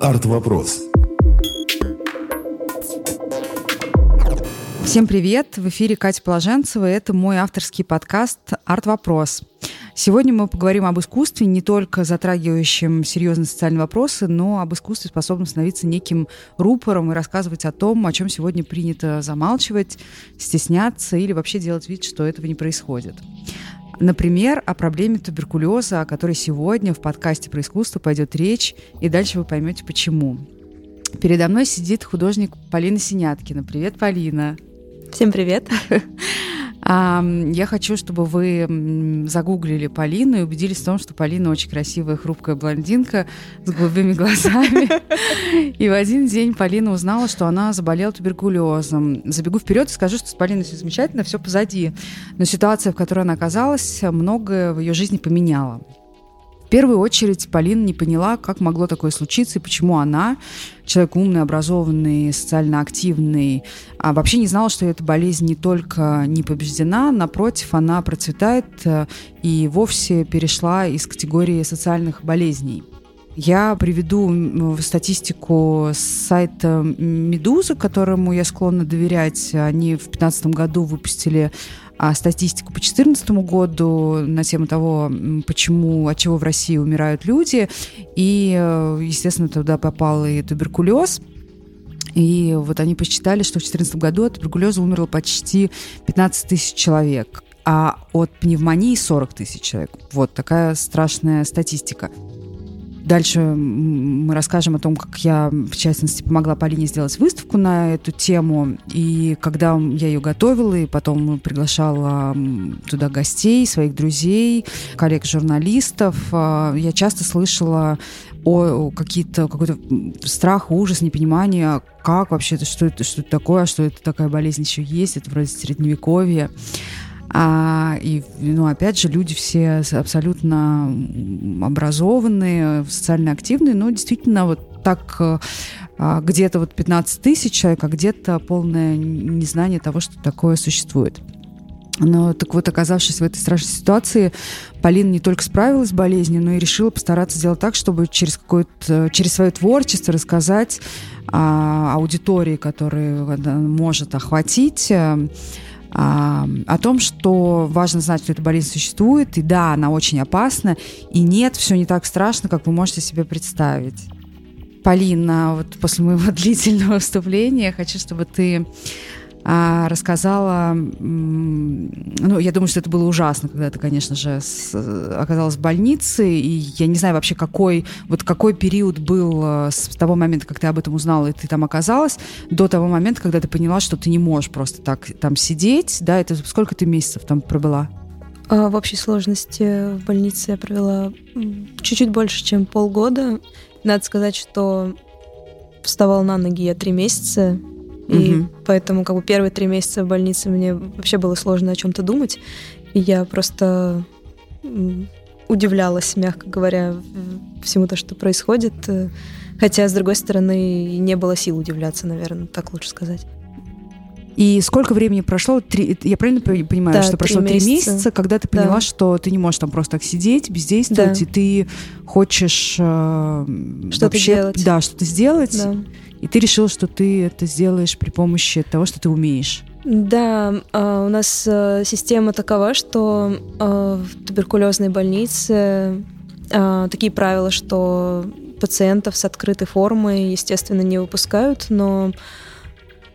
Арт-вопрос. Всем привет! В эфире Катя Положенцева. Это мой авторский подкаст «Арт-вопрос». Сегодня мы поговорим об искусстве, не только затрагивающем серьезные социальные вопросы, но об искусстве, способном становиться неким рупором и рассказывать о том, о чем сегодня принято замалчивать, стесняться или вообще делать вид, что этого не происходит. Например, о проблеме туберкулеза, о которой сегодня в подкасте про искусство пойдет речь, и дальше вы поймете почему. Передо мной сидит художник Полина Синяткина. Привет, Полина. Всем привет. Я хочу, чтобы вы загуглили Полину и убедились в том, что Полина очень красивая, хрупкая блондинка с голубыми глазами. И в один день Полина узнала, что она заболела туберкулезом. Забегу вперед и скажу, что с Полиной все замечательно, все позади. Но ситуация, в которой она оказалась, многое в ее жизни поменяла первую очередь Полина не поняла, как могло такое случиться и почему она, человек умный, образованный, социально активный, а вообще не знала, что эта болезнь не только не побеждена, напротив, она процветает э, и вовсе перешла из категории социальных болезней. Я приведу статистику с сайта «Медуза», которому я склонна доверять. Они в 2015 году выпустили статистику по 2014 году на тему того, почему, от чего в России умирают люди. И, э, естественно, туда попал и туберкулез. И вот они посчитали, что в 2014 году от туберкулеза умерло почти 15 тысяч человек, а от пневмонии 40 тысяч человек. Вот такая страшная статистика. Дальше мы расскажем о том, как я, в частности, помогла Полине сделать выставку на эту тему. И когда я ее готовила, и потом приглашала туда гостей, своих друзей, коллег-журналистов, а, я часто слышала о какие-то какой-то страх, ужас, непонимание, как вообще это, что это, что это такое, что это такая болезнь еще есть, это вроде средневековье. А, и, ну, опять же, люди все абсолютно образованные, социально активные, но действительно вот так а, где-то вот 15 тысяч человек, а где-то полное незнание того, что такое существует. Но так вот, оказавшись в этой страшной ситуации, Полина не только справилась с болезнью, но и решила постараться сделать так, чтобы через, какое-то, через свое творчество рассказать а, аудитории, которую она может охватить, а, о том, что важно знать, что эта болезнь существует, и да, она очень опасна, и нет, все не так страшно, как вы можете себе представить. Полина, вот после моего длительного выступления хочу, чтобы ты рассказала, ну, я думаю, что это было ужасно, когда ты, конечно же, с, оказалась в больнице, и я не знаю вообще, какой, вот какой период был э, с того момента, как ты об этом узнала, и ты там оказалась, до того момента, когда ты поняла, что ты не можешь просто так там сидеть, да, это сколько ты месяцев там пробыла? А, в общей сложности в больнице я провела чуть-чуть больше, чем полгода. Надо сказать, что вставала на ноги я три месяца, и угу. поэтому как бы первые три месяца в больнице мне вообще было сложно о чем-то думать. И я просто удивлялась, мягко говоря, всему то, что происходит. Хотя, с другой стороны, не было сил удивляться, наверное, так лучше сказать. И сколько времени прошло? Три, я правильно понимаю, да, что прошло три месяца. месяца, когда ты поняла, да. что ты не можешь там просто так сидеть, бездействовать, да. и ты хочешь э, что-то вообще, делать. Да, что-то сделать. Да. И ты решил, что ты это сделаешь при помощи того, что ты умеешь. Да, а, у нас э, система такова, что э, в туберкулезной больнице э, такие правила, что пациентов с открытой формой, естественно, не выпускают, но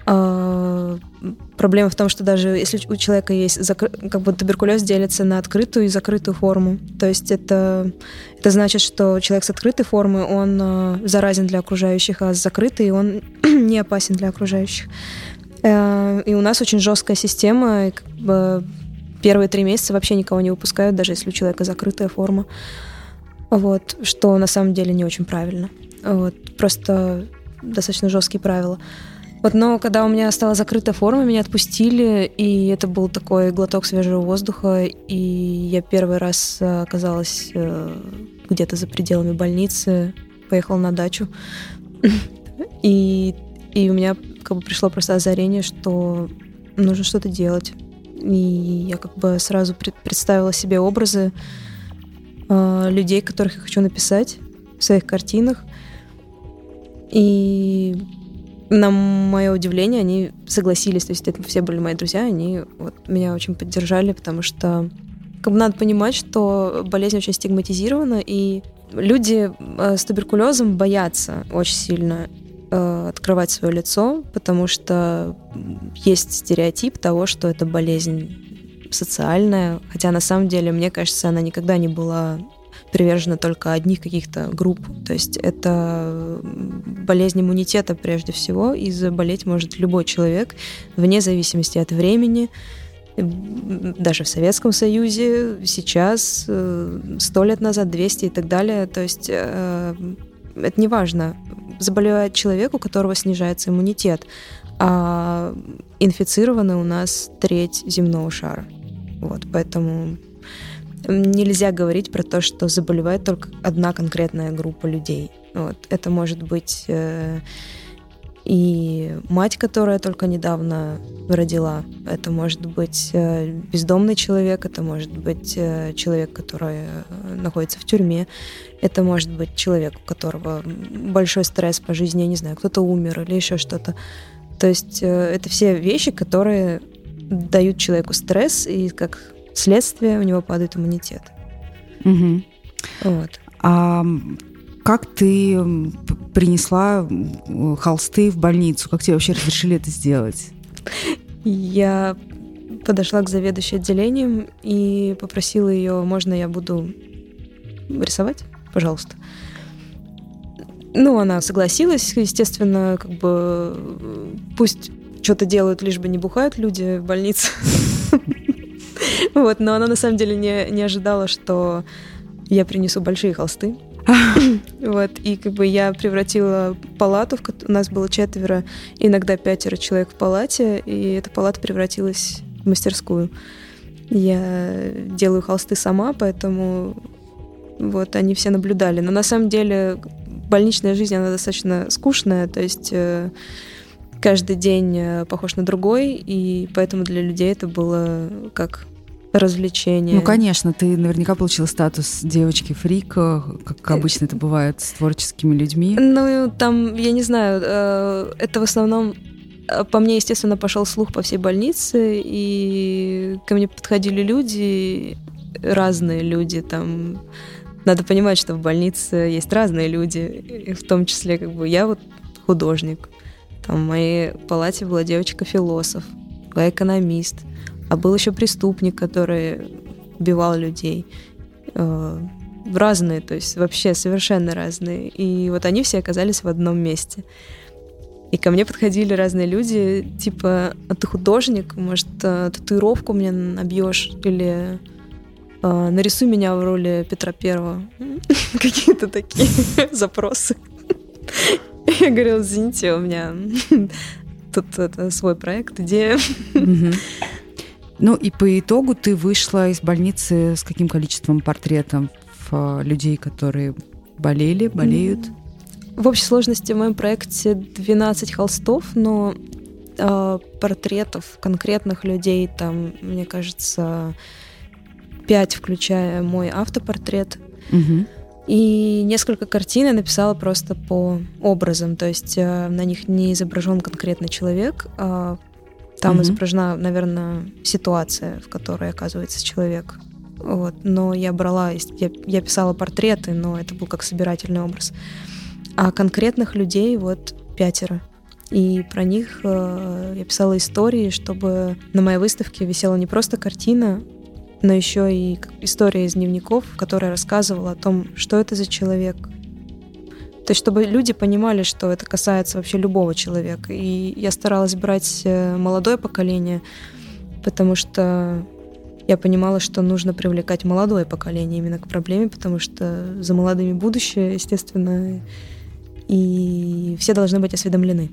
Проблема в том, что даже если у человека есть как бы туберкулез делится на открытую и закрытую форму. То есть это, это значит, что человек с открытой формой, он э, заразен для окружающих, а с закрытой он не опасен для окружающих. Э, и у нас очень жесткая система, и как бы первые три месяца вообще никого не выпускают, даже если у человека закрытая форма. Вот, что на самом деле не очень правильно. Вот, просто достаточно жесткие правила. Вот, но когда у меня стала закрытая форма, меня отпустили, и это был такой глоток свежего воздуха, и я первый раз э, оказалась э, где-то за пределами больницы, поехала на дачу, и, и у меня как бы пришло просто озарение, что нужно что-то делать. И я как бы сразу представила себе образы э, людей, которых я хочу написать в своих картинах. И на мое удивление, они согласились. То есть это все были мои друзья, они вот меня очень поддержали, потому что как бы надо понимать, что болезнь очень стигматизирована, и люди э, с туберкулезом боятся очень сильно э, открывать свое лицо, потому что есть стереотип того, что это болезнь социальная, хотя на самом деле, мне кажется, она никогда не была привержена только одних каких-то групп. То есть это болезнь иммунитета прежде всего, и заболеть может любой человек вне зависимости от времени, даже в Советском Союзе, сейчас, э, сто лет назад, 200 и так далее. То есть э, это не важно. Заболевает человек, у которого снижается иммунитет, а инфицированы у нас треть земного шара. Вот, поэтому нельзя говорить про то, что заболевает только одна конкретная группа людей. Вот. Это может быть э, и мать, которая только недавно родила. Это может быть э, бездомный человек, это может быть э, человек, который э, находится в тюрьме, это может быть человек, у которого большой стресс по жизни, я не знаю, кто-то умер или еще что-то. То есть э, это все вещи, которые дают человеку стресс, и как следствие у него падает иммунитет. Угу. Вот. А как ты принесла холсты в больницу? Как тебе вообще разрешили это сделать? Я подошла к заведующей отделением и попросила ее, можно я буду рисовать, пожалуйста. Ну, она согласилась, естественно, как бы пусть что-то делают, лишь бы не бухают люди в больнице. Вот, но она на самом деле не, не ожидала, что я принесу большие холсты. Вот, и как бы я превратила палату, у нас было четверо, иногда пятеро человек в палате, и эта палата превратилась в мастерскую. Я делаю холсты сама, поэтому вот они все наблюдали. Но на самом деле больничная жизнь, она достаточно скучная, то есть э, каждый день э, похож на другой, и поэтому для людей это было как развлечение. Ну, конечно, ты наверняка получила статус девочки-фрика, как обычно это бывает с творческими людьми. Ну, там, я не знаю, э, это в основном э, по мне, естественно, пошел слух по всей больнице, и ко мне подходили люди, разные люди, там, надо понимать, что в больнице есть разные люди, в том числе, как бы, я вот художник, там в моей палате была девочка-философ, была экономист, а был еще преступник, который убивал людей. Э, разные, то есть вообще совершенно разные. И вот они все оказались в одном месте. И ко мне подходили разные люди, типа, а ты художник, может, э, татуировку мне набьешь или э, нарисуй меня в роли Петра Первого. Какие-то такие запросы. Я говорила, извините, у меня тут это, свой проект, идея. Ну и по итогу ты вышла из больницы с каким количеством портретов э, людей, которые болели, болеют? В общей сложности в моем проекте 12 холстов, но э, портретов конкретных людей там, мне кажется, 5, включая мой автопортрет. Угу. И несколько картин я написала просто по образам, то есть э, на них не изображен конкретный человек, а там mm-hmm. изображена, наверное, ситуация, в которой оказывается человек. Вот. Но я брала, я, я писала портреты, но это был как собирательный образ. А конкретных людей вот пятеро. И про них э, я писала истории, чтобы на моей выставке висела не просто картина, но еще и история из дневников, которая рассказывала о том, что это за человек, то есть, чтобы люди понимали, что это касается вообще любого человека. И я старалась брать э, молодое поколение, потому что я понимала, что нужно привлекать молодое поколение именно к проблеме, потому что за молодыми будущее, естественно, и все должны быть осведомлены.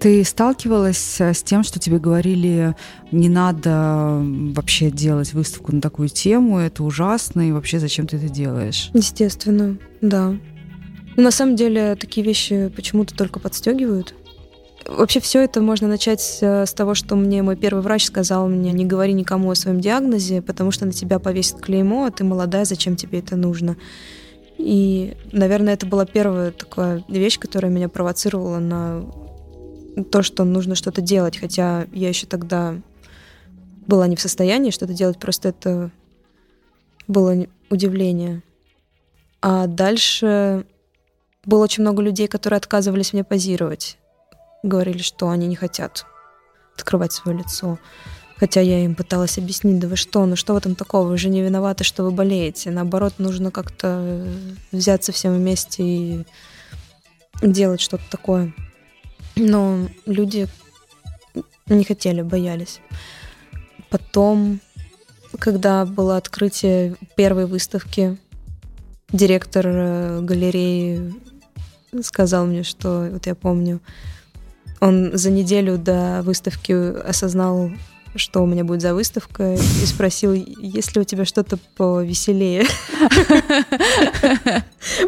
Ты сталкивалась с тем, что тебе говорили, не надо вообще делать выставку на такую тему, это ужасно, и вообще зачем ты это делаешь? Естественно, да. Но на самом деле такие вещи почему-то только подстегивают. Вообще все это можно начать э, с того, что мне мой первый врач сказал мне, не говори никому о своем диагнозе, потому что на тебя повесит клеймо, а ты молодая, зачем тебе это нужно? И, наверное, это была первая такая вещь, которая меня провоцировала на то, что нужно что-то делать, хотя я еще тогда была не в состоянии что-то делать, просто это было удивление. А дальше было очень много людей, которые отказывались мне позировать. Говорили, что они не хотят открывать свое лицо. Хотя я им пыталась объяснить, да вы что, ну что в этом такого, вы же не виноваты, что вы болеете. Наоборот, нужно как-то взяться всем вместе и делать что-то такое. Но люди не хотели, боялись. Потом, когда было открытие первой выставки, директор э, галереи сказал мне, что, вот я помню, он за неделю до выставки осознал, что у меня будет за выставка, и спросил, есть ли у тебя что-то повеселее.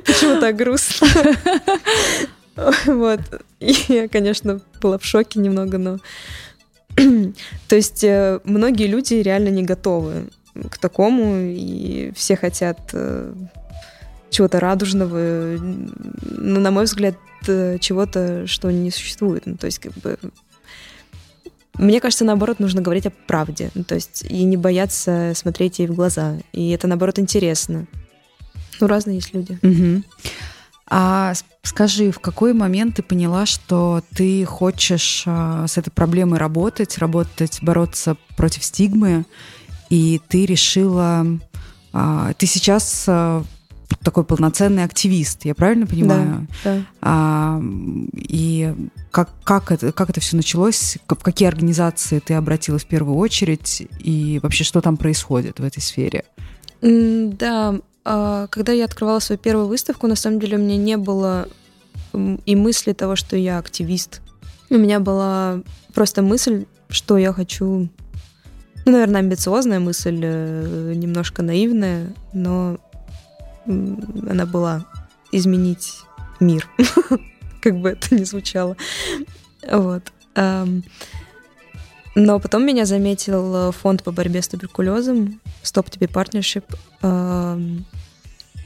Почему так грустно? Вот. И я, конечно, была в шоке немного, но то есть э, многие люди реально не готовы к такому, и все хотят э, чего-то радужного, но, на мой взгляд, э, чего-то, что не существует. Ну, то есть, как бы... Мне кажется, наоборот, нужно говорить о правде. Ну, то есть, и не бояться смотреть ей в глаза. И это, наоборот, интересно. Ну, разные есть люди. Угу. А скажи, в какой момент ты поняла, что ты хочешь а, с этой проблемой работать, работать, бороться против стигмы, и ты решила, а, ты сейчас а, такой полноценный активист, я правильно понимаю? Да. да. А, и как, как, это, как это все началось? В какие организации ты обратилась в первую очередь? И вообще, что там происходит в этой сфере? Да, когда я открывала свою первую выставку, на самом деле у меня не было и мысли того, что я активист. У меня была просто мысль, что я хочу... Ну, наверное, амбициозная мысль, э, немножко наивная, но она была изменить мир, как бы это ни звучало. Вот. Но потом меня заметил э, фонд по борьбе с туберкулезом, Stop TB Partnership.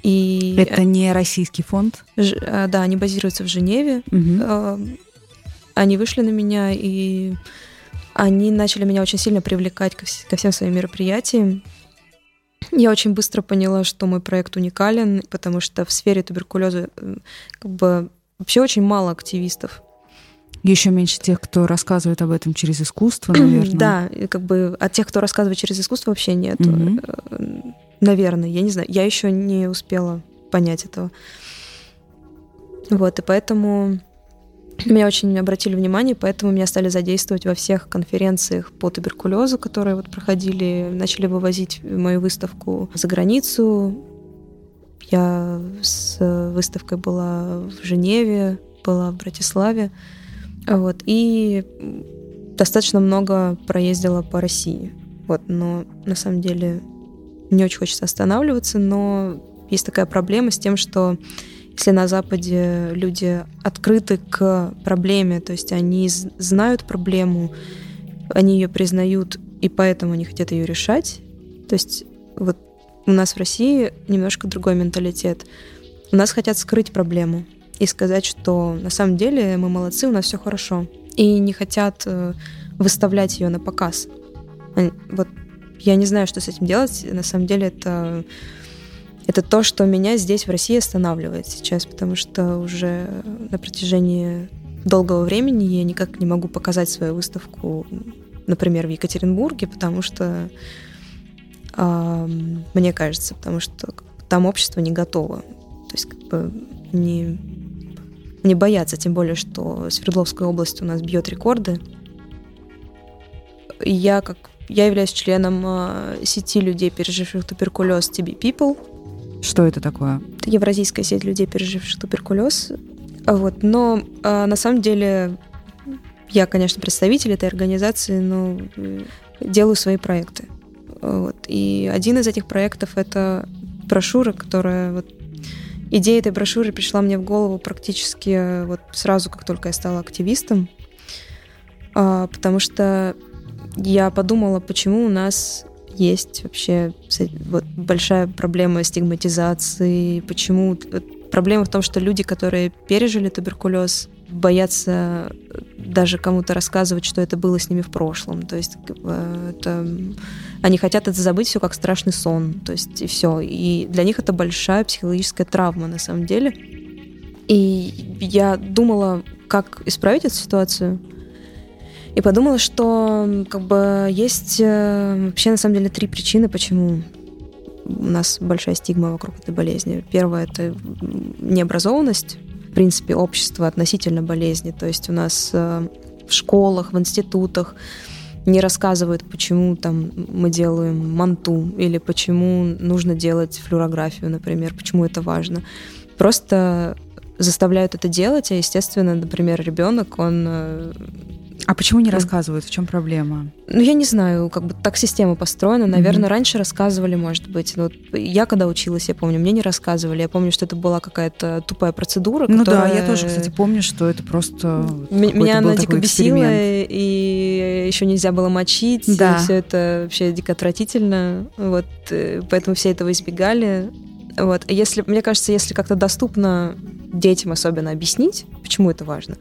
И это не российский фонд? Ж, э, да, они базируются в Женеве. Угу. Они вышли на меня, и они начали меня очень сильно привлекать ко, ко всем своим мероприятиям. Я очень быстро поняла, что мой проект уникален, потому что в сфере туберкулеза э, как бы вообще очень мало активистов. Еще меньше тех, кто рассказывает об этом через искусство, наверное. Да, как бы от тех, кто рассказывает через искусство, вообще нет. Угу. Наверное, я не знаю. Я еще не успела понять этого. Вот, и поэтому меня очень обратили внимание, поэтому меня стали задействовать во всех конференциях по туберкулезу, которые вот проходили, начали вывозить мою выставку за границу. Я с выставкой была в Женеве, была в Братиславе. Вот, и достаточно много проездила по России. Вот, но на самом деле не очень хочется останавливаться, но есть такая проблема с тем, что если на Западе люди открыты к проблеме, то есть они знают проблему, они ее признают, и поэтому они хотят ее решать. То есть вот у нас в России немножко другой менталитет. У нас хотят скрыть проблему и сказать, что на самом деле мы молодцы, у нас все хорошо. И не хотят э, выставлять ее на показ. Вот я не знаю, что с этим делать. На самом деле это это то, что меня здесь, в России, останавливает сейчас, потому что уже на протяжении долгого времени я никак не могу показать свою выставку, например, в Екатеринбурге, потому что э, мне кажется, потому что там общество не готово. То есть как бы не, не боятся, тем более, что Свердловская область у нас бьет рекорды. Я как я являюсь членом э, сети людей, переживших туберкулез TB People, что это такое? Это евразийская сеть людей, переживших туберкулез. Вот. Но а, на самом деле я, конечно, представитель этой организации, но делаю свои проекты. Вот. И один из этих проектов — это брошюра, которая... Вот, идея этой брошюры пришла мне в голову практически вот сразу, как только я стала активистом. А, потому что я подумала, почему у нас есть вообще вот большая проблема стигматизации, почему проблема в том, что люди, которые пережили туберкулез, боятся даже кому-то рассказывать, что это было с ними в прошлом. То есть это... они хотят это забыть все как страшный сон. То есть и все. И для них это большая психологическая травма на самом деле. И я думала, как исправить эту ситуацию. И подумала, что как бы есть э, вообще на самом деле три причины, почему у нас большая стигма вокруг этой болезни. Первое — это необразованность, принципе, общества относительно болезни. То есть у нас э, в школах, в институтах не рассказывают, почему там мы делаем манту или почему нужно делать флюорографию, например, почему это важно. Просто заставляют это делать, а, естественно, например, ребенок, он э, а почему не рассказывают? В чем проблема? Ну, я не знаю, как бы так система построена. Наверное, mm-hmm. раньше рассказывали, может быть. Но вот я когда училась, я помню, мне не рассказывали. Я помню, что это была какая-то тупая процедура. Ну которая... да, я тоже, кстати, помню, что это просто. М- меня она дико бесила, и еще нельзя было мочить. Да. Все это вообще дико отвратительно. Вот, э, поэтому все этого избегали. Вот. Если, мне кажется, если как-то доступно детям особенно объяснить, почему это важно,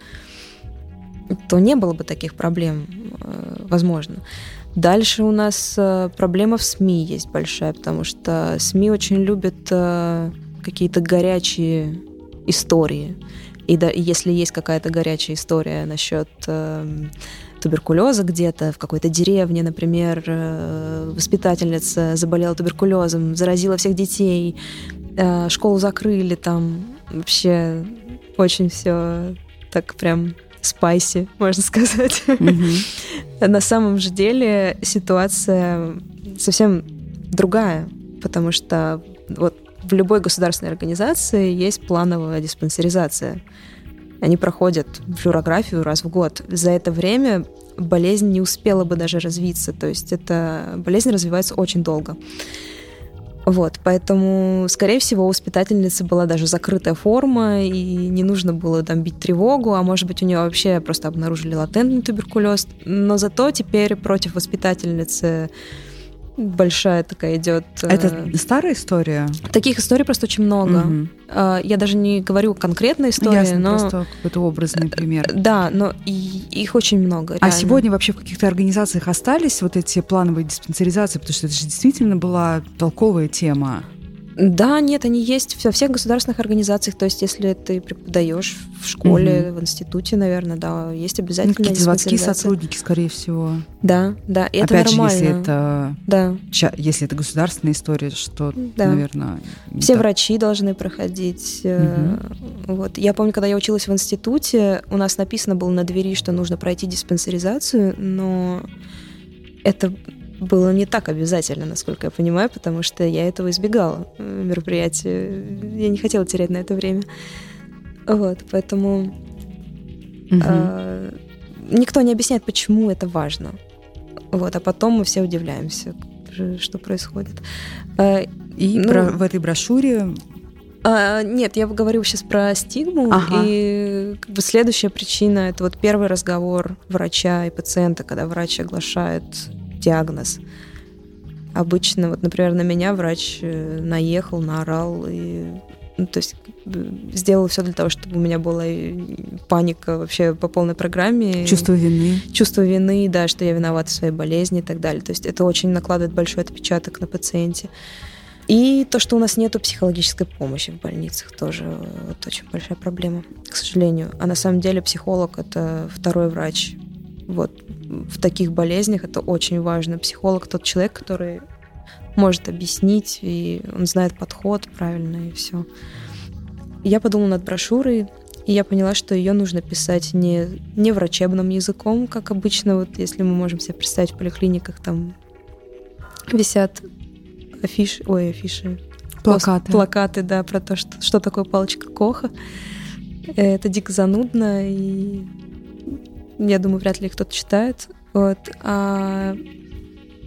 то не было бы таких проблем, э, возможно. Дальше у нас э, проблема в СМИ есть большая, потому что СМИ очень любят э, какие-то горячие истории. И да, если есть какая-то горячая история насчет э, туберкулеза где-то в какой-то деревне, например, воспитательница заболела туберкулезом, заразила всех детей, школу закрыли, там вообще очень все так прям спайси, можно сказать. Mm-hmm. На самом же деле ситуация совсем другая, потому что вот в любой государственной организации есть плановая диспансеризация. Они проходят флюорографию раз в год. За это время болезнь не успела бы даже развиться. То есть эта болезнь развивается очень долго. Вот, поэтому, скорее всего, у воспитательницы была даже закрытая форма, и не нужно было там бить тревогу, а может быть, у нее вообще просто обнаружили латентный туберкулез. Но зато теперь против воспитательницы большая такая идет. Это э, старая история? Таких историй просто очень много. Угу. Я даже не говорю конкретные истории, Ясно, но просто какой-то образный пример. Да, но их очень много. А реально. А сегодня вообще в каких-то организациях остались вот эти плановые диспансеризации, потому что это же действительно была толковая тема. Да, нет, они есть во всех государственных организациях. То есть, если ты преподаешь в школе, угу. в институте, наверное, да, есть обязательно. Ну, какие заводские сотрудники, скорее всего. Да, да, и это Опять нормально. же, если это, да. если это государственная история, что, да. наверное... Все так. врачи должны проходить. Угу. Вот. Я помню, когда я училась в институте, у нас написано было на двери, что нужно пройти диспансеризацию, но это было не так обязательно, насколько я понимаю, потому что я этого избегала э, мероприятия. Я не хотела терять на это время. Вот, поэтому угу. э, никто не объясняет, почему это важно. Вот, а потом мы все удивляемся, что происходит. Э, И ну, про, в этой брошюре а, нет, я говорю сейчас про стигму. Ага. И как бы следующая причина это вот первый разговор врача и пациента, когда врач оглашает диагноз. Обычно, вот, например, на меня врач э, наехал, наорал и ну, то есть э, сделал все для того, чтобы у меня была паника вообще по полной программе. Чувство вины. Чувство вины, да, что я виновата в своей болезни и так далее. То есть это очень накладывает большой отпечаток на пациенте. И то, что у нас нету психологической помощи в больницах, тоже вот очень большая проблема, к сожалению. А на самом деле психолог — это второй врач. Вот в таких болезнях это очень важно. Психолог тот человек, который может объяснить, и он знает подход правильно, и все. Я подумала над брошюрой, и я поняла, что ее нужно писать не, не врачебным языком, как обычно, вот если мы можем себе представить в поликлиниках, там висят афиши, ой, афиши, плакаты. плакаты, да, про то, что, что такое палочка Коха. Это дико занудно, и я думаю, вряд ли кто-то читает. Вот. А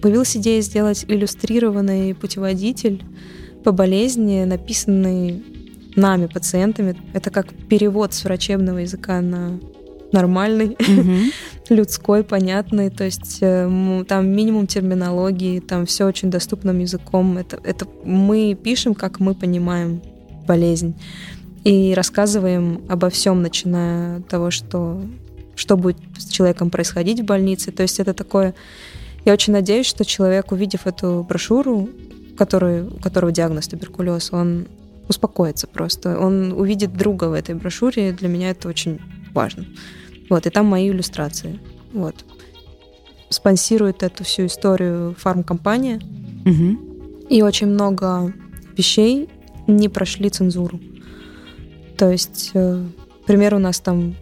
появилась идея сделать иллюстрированный путеводитель по болезни, написанный нами, пациентами. Это как перевод с врачебного языка на, нормальный, людской, понятный. То есть э, там минимум терминологии, там все очень доступным языком. Это, это мы пишем, как мы понимаем болезнь. И рассказываем обо всем, начиная от того, что, что будет с человеком происходить в больнице. То есть это такое... Я очень надеюсь, что человек, увидев эту брошюру, который, у которого диагноз туберкулез, он успокоится просто. Он увидит друга в этой брошюре. Для меня это очень важно. Вот, и там мои иллюстрации. Вот. Спонсирует эту всю историю фармкомпания. Угу. И очень много вещей не прошли цензуру. То есть, э, пример у нас там...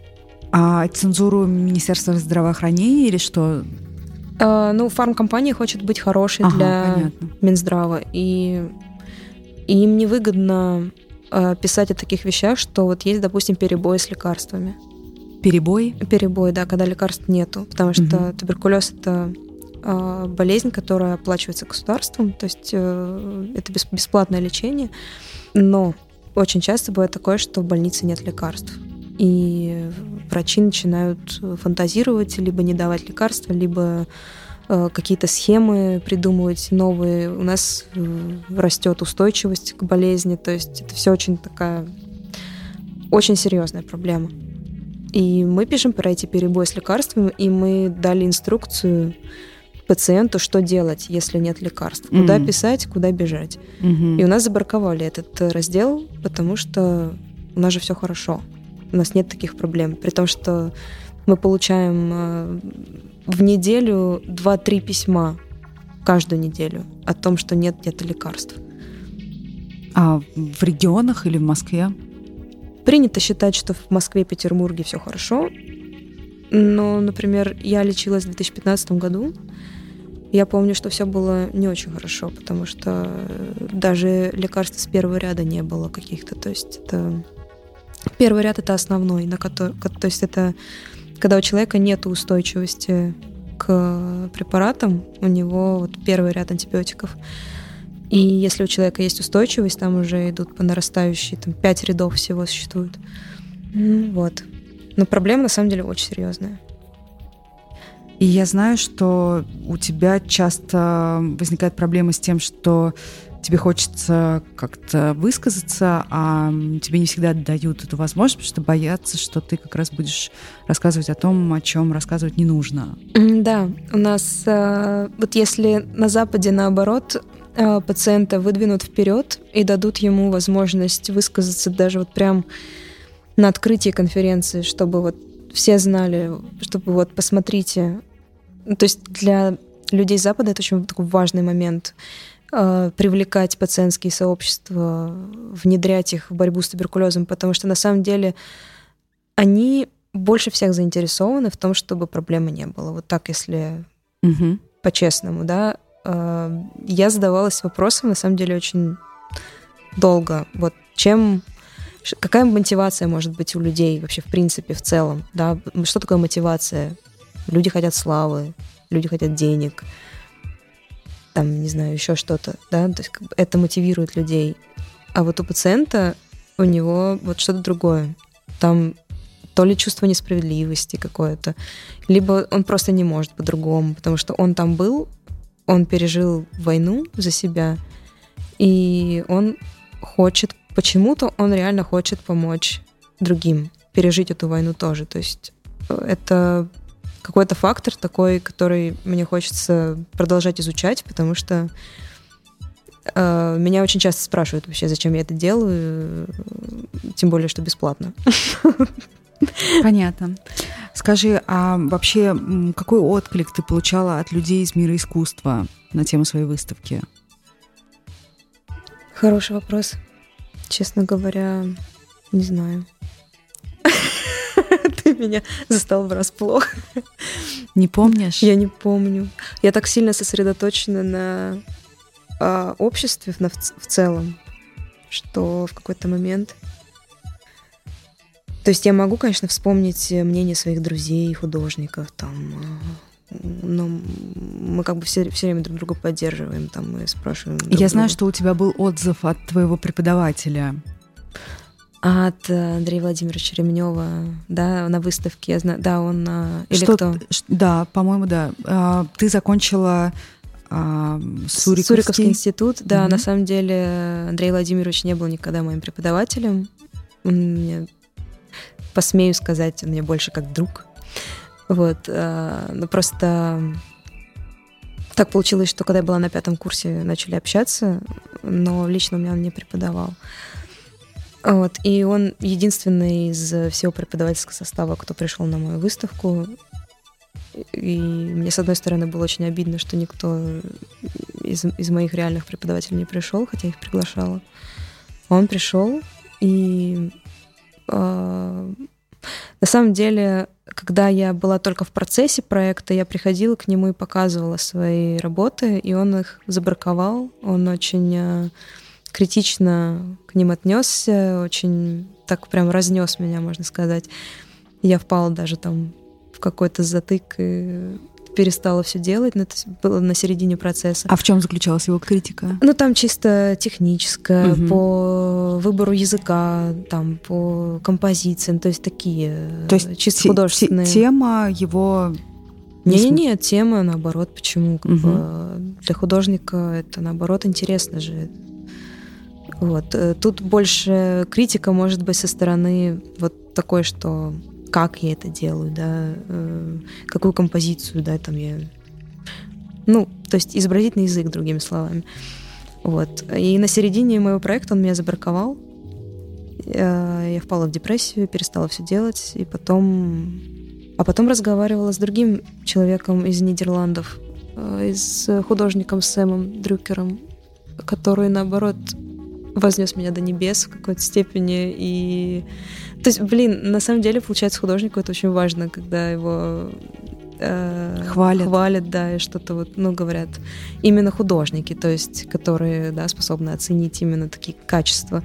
А цензуру Министерства здравоохранения или что? Э, ну, фармкомпания хочет быть хорошей ага, для понятно. Минздрава. И, и им невыгодно э, писать о таких вещах, что вот есть, допустим, перебои с лекарствами. Перебой? Перебой, да, когда лекарств нету. Потому что угу. туберкулез это э, болезнь, которая оплачивается государством, то есть э, это бесплатное лечение. Но очень часто бывает такое, что в больнице нет лекарств. И врачи начинают фантазировать, либо не давать лекарства, либо э, какие-то схемы придумывать новые. У нас э, растет устойчивость к болезни, то есть это все очень такая очень серьезная проблема. И мы пишем про эти перебои с лекарствами, и мы дали инструкцию пациенту, что делать, если нет лекарств. Mm-hmm. Куда писать, куда бежать. Mm-hmm. И у нас забарковали этот раздел, потому что у нас же все хорошо. У нас нет таких проблем. При том, что мы получаем э, в неделю 2-3 письма каждую неделю о том, что нет нет лекарств. А в регионах или в Москве? Принято считать, что в Москве и Петербурге все хорошо. Но, например, я лечилась в 2015 году. Я помню, что все было не очень хорошо, потому что даже лекарств с первого ряда не было каких-то. То есть это первый ряд это основной, на который, то есть это когда у человека нет устойчивости к препаратам, у него вот первый ряд антибиотиков. И если у человека есть устойчивость, там уже идут по нарастающей, там пять рядов всего существует. Вот. Но проблема на самом деле очень серьезная. И я знаю, что у тебя часто возникают проблемы с тем, что тебе хочется как-то высказаться, а тебе не всегда дают эту возможность, потому что боятся, что ты как раз будешь рассказывать о том, о чем рассказывать не нужно. Да, у нас э, вот если на Западе наоборот э, пациента выдвинут вперед и дадут ему возможность высказаться даже вот прям на открытии конференции, чтобы вот все знали, чтобы вот посмотрите. То есть для людей Запада это очень такой важный момент привлекать пациентские сообщества, внедрять их в борьбу с туберкулезом, потому что на самом деле они больше всех заинтересованы в том, чтобы проблемы не было. Вот так, если угу. по-честному, да. Э, я задавалась вопросом, на самом деле, очень долго. Вот чем какая мотивация может быть у людей вообще в принципе в целом, да? Что такое мотивация? Люди хотят славы, люди хотят денег, там, не знаю, еще что-то, да? То есть как бы это мотивирует людей. А вот у пациента у него вот что-то другое. Там то ли чувство несправедливости какое-то, либо он просто не может по-другому, потому что он там был, он пережил войну за себя, и он хочет почему-то он реально хочет помочь другим пережить эту войну тоже. То есть э, это какой-то фактор такой, который мне хочется продолжать изучать, потому что э, меня очень часто спрашивают вообще, зачем я это делаю, тем более, что бесплатно. Понятно. Скажи, а вообще какой отклик ты получала от людей из мира искусства на тему своей выставки? Хороший вопрос. Честно говоря, не знаю. Меня застал врасплох. Не помнишь? Я не помню. Я так сильно сосредоточена на а, обществе на, в целом, что в какой-то момент... То есть я могу, конечно, вспомнить мнение своих друзей, художников, там, но мы как бы все, все время друг друга поддерживаем, там мы спрашиваем. Друг Я друга. знаю, что у тебя был отзыв от твоего преподавателя. От Андрея Владимировича Ремнева, да, на выставке, я знаю, да, он или что, кто? Да, по-моему, да. А, ты закончила а, Суриковский. Суриковский институт, да, угу. на самом деле Андрей Владимирович не был никогда моим преподавателем. Он мне, посмею сказать, он мне больше как друг. Вот, а, ну просто так получилось, что когда я была на пятом курсе, начали общаться, но лично у меня он не преподавал. Вот, и он единственный из всего преподавательского состава, кто пришел на мою выставку. И мне, с одной стороны, было очень обидно, что никто из, из моих реальных преподавателей не пришел, хотя их приглашала. Он пришел, и э, на самом деле, когда я была только в процессе проекта, я приходила к нему и показывала свои работы, и он их забраковал. Он очень э, критично к ним отнесся, очень так прям разнес меня, можно сказать. Я впала даже там в какой-то затык и перестала все делать, но это было на середине процесса. А в чем заключалась его критика? Ну, там чисто техническая, угу. по выбору языка, там, по композициям, то есть такие то есть чисто те, художественные. Тема его... Не-не-не, тема, наоборот, почему? Как угу. бы для художника это, наоборот, интересно же. Вот. Э, тут больше критика может быть со стороны вот такой, что как я это делаю, да, э, какую композицию, да, там я... Ну, то есть изобразительный язык, другими словами. Вот. И на середине моего проекта он меня забраковал. Э, я впала в депрессию, перестала все делать, и потом... А потом разговаривала с другим человеком из Нидерландов, с художником Сэмом Дрюкером, который, наоборот, вознес меня до небес в какой-то степени. И... То есть, блин, на самом деле, получается, художнику это очень важно, когда его э, хвалят. хвалят, да, и что-то вот, ну, говорят, именно художники, то есть, которые, да, способны оценить именно такие качества.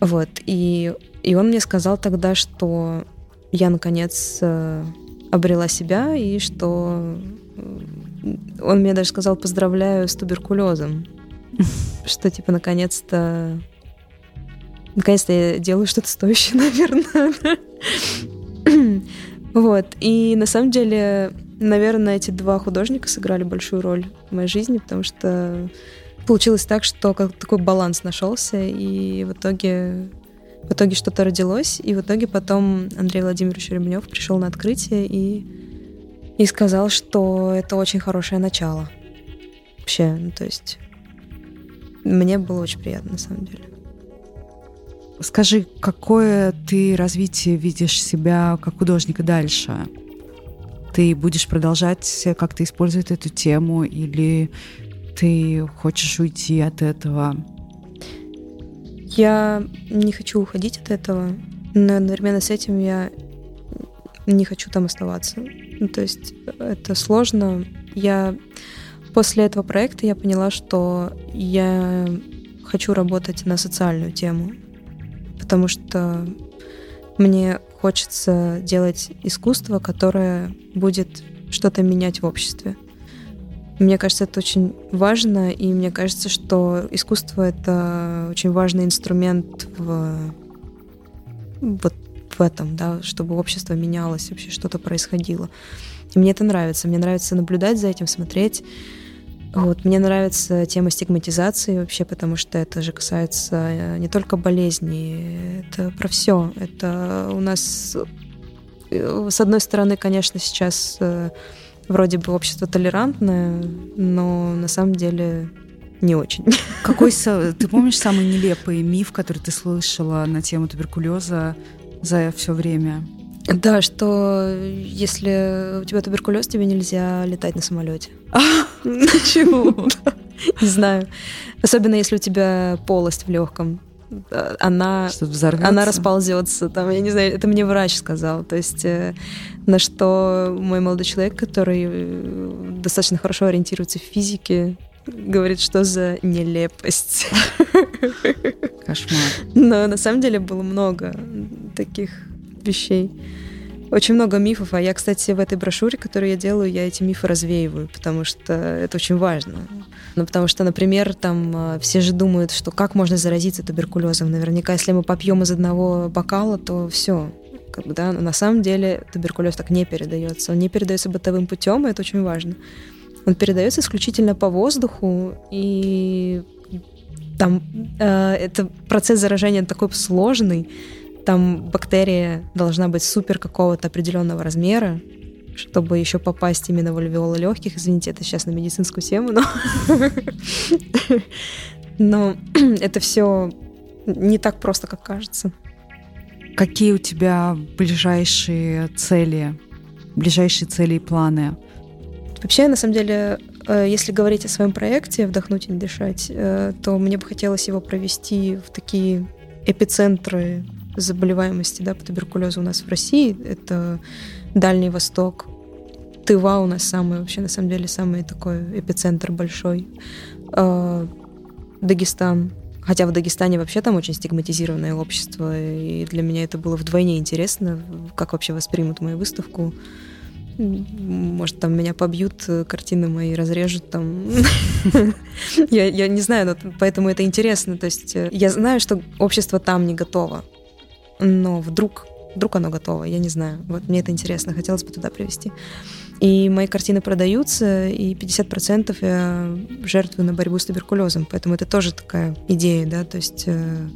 Вот, и, и он мне сказал тогда, что я, наконец, э, обрела себя, и что э, он мне даже сказал, поздравляю с туберкулезом. Что, типа, наконец-то... Наконец-то я делаю что-то стоящее, наверное. Вот. И на самом деле, наверное, эти два художника сыграли большую роль в моей жизни, потому что получилось так, что как такой баланс нашелся, и в итоге в итоге что-то родилось, и в итоге потом Андрей Владимирович Ремнев пришел на открытие и, и сказал, что это очень хорошее начало. Вообще, ну, то есть мне было очень приятно, на самом деле. Скажи, какое ты развитие видишь себя как художника дальше? Ты будешь продолжать как-то использовать эту тему или ты хочешь уйти от этого? Я не хочу уходить от этого, но одновременно с этим я не хочу там оставаться. Ну, то есть это сложно. Я После этого проекта я поняла, что я хочу работать на социальную тему, потому что мне хочется делать искусство, которое будет что-то менять в обществе. Мне кажется, это очень важно, и мне кажется, что искусство — это очень важный инструмент в, вот в этом, да, чтобы общество менялось, вообще что-то происходило. И мне это нравится. Мне нравится наблюдать за этим, смотреть. Вот, мне нравится тема стигматизации вообще, потому что это же касается э, не только болезней, это про все. Это у нас, э, с одной стороны, конечно, сейчас э, вроде бы общество толерантное, но на самом деле не очень. Какой ты помнишь самый нелепый миф, который ты слышала на тему туберкулеза за все время? Да, что если у тебя туберкулез, тебе нельзя летать на самолете. Почему? Не знаю. Особенно если у тебя полость в легком. Она, она расползется. Там, я не знаю, это мне врач сказал. То есть э, на что мой молодой человек, который э, достаточно хорошо ориентируется в физике, говорит, что за нелепость. Кошмар. Но на самом деле было много таких вещей. Очень много мифов, а я, кстати, в этой брошюре, которую я делаю, я эти мифы развеиваю, потому что это очень важно. Ну, потому что, например, там э, все же думают, что как можно заразиться туберкулезом. Наверняка, если мы попьем из одного бокала, то все, как бы, да, но на самом деле туберкулез так не передается. Он не передается бытовым путем, и это очень важно. Он передается исключительно по воздуху, и там э, это процесс заражения такой сложный. Там бактерия должна быть супер какого-то определенного размера, чтобы еще попасть именно в альвеолы легких. Извините, это сейчас на медицинскую тему, но, но это все не так просто, как кажется. Какие у тебя ближайшие цели, ближайшие цели и планы? Вообще, на самом деле, э, если говорить о своем проекте «Вдохнуть и не дышать», э, то мне бы хотелось его провести в такие эпицентры заболеваемости да, по туберкулезу у нас в России. Это Дальний Восток. Тыва у нас самый, вообще, на самом деле, самый такой эпицентр большой. Э, Дагестан, Хотя в Дагестане вообще там очень стигматизированное общество, и для меня это было вдвойне интересно, как вообще воспримут мою выставку. Может, там меня побьют, картины мои разрежут там. я, не знаю, поэтому это интересно. То есть э, я знаю, что общество там не готово, но вдруг, вдруг оно готово, я не знаю. Вот мне это интересно, хотелось бы туда привести. И мои картины продаются, и 50% я жертвую на борьбу с туберкулезом. Поэтому это тоже такая идея, да, то есть э,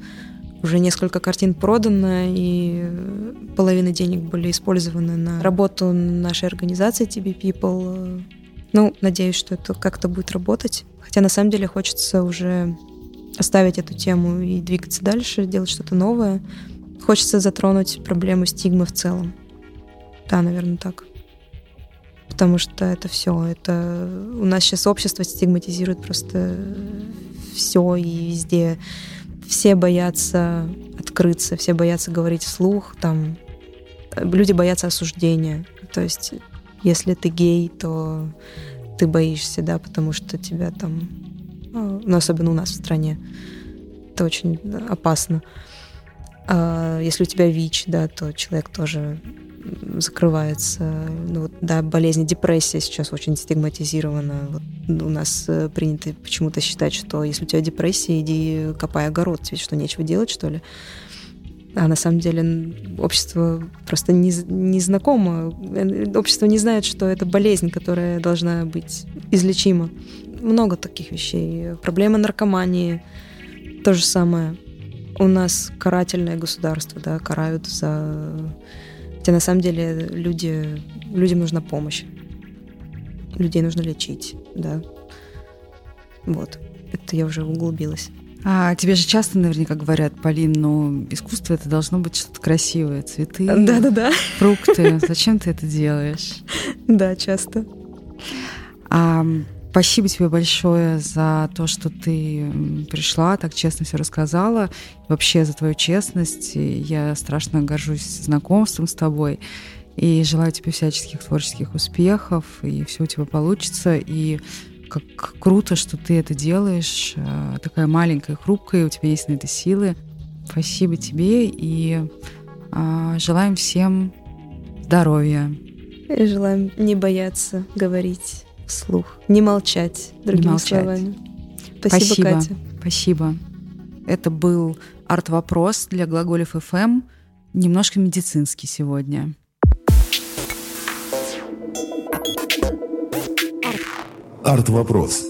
уже несколько картин продано, и половина денег были использованы на работу нашей организации TB People. Ну, надеюсь, что это как-то будет работать. Хотя на самом деле хочется уже оставить эту тему и двигаться дальше, делать что-то новое. Хочется затронуть проблему стигмы в целом. Да, наверное, так потому что это все, это у нас сейчас общество стигматизирует просто все и везде. Все боятся открыться, все боятся говорить вслух, там люди боятся осуждения. То есть, если ты гей, то ты боишься, да, потому что тебя там, ну, особенно у нас в стране, это очень опасно. А если у тебя ВИЧ, да, то человек тоже закрывается. Ну, вот, да, болезнь депрессия сейчас очень стигматизирована. Вот, у нас э, принято почему-то считать, что если у тебя депрессия, иди копай огород, тебе что, нечего делать, что ли? А на самом деле общество просто не, не знакомо. Общество не знает, что это болезнь, которая должна быть излечима. Много таких вещей. Проблема наркомании то же самое. У нас карательное государство, да, карают за Хотя на самом деле люди, людям нужна помощь. Людей нужно лечить, да. Вот. Это я уже углубилась. А тебе же часто наверняка говорят, Полин, ну, искусство это должно быть что-то красивое, цветы, Да-да-да. фрукты. Зачем ты это делаешь? Да, часто. А Спасибо тебе большое за то, что ты пришла, так честно все рассказала. Вообще за твою честность. Я страшно горжусь знакомством с тобой. И желаю тебе всяческих творческих успехов, и все у тебя получится. И как круто, что ты это делаешь. Э, такая маленькая, хрупкая, у тебя есть на это силы. Спасибо тебе и а, желаем всем здоровья. И желаем не бояться говорить вслух. Не молчать, другими не молчать. словами. Спасибо, Спасибо, Катя. Спасибо. Это был арт-вопрос для глаголев FM. Немножко медицинский сегодня. Арт-вопрос.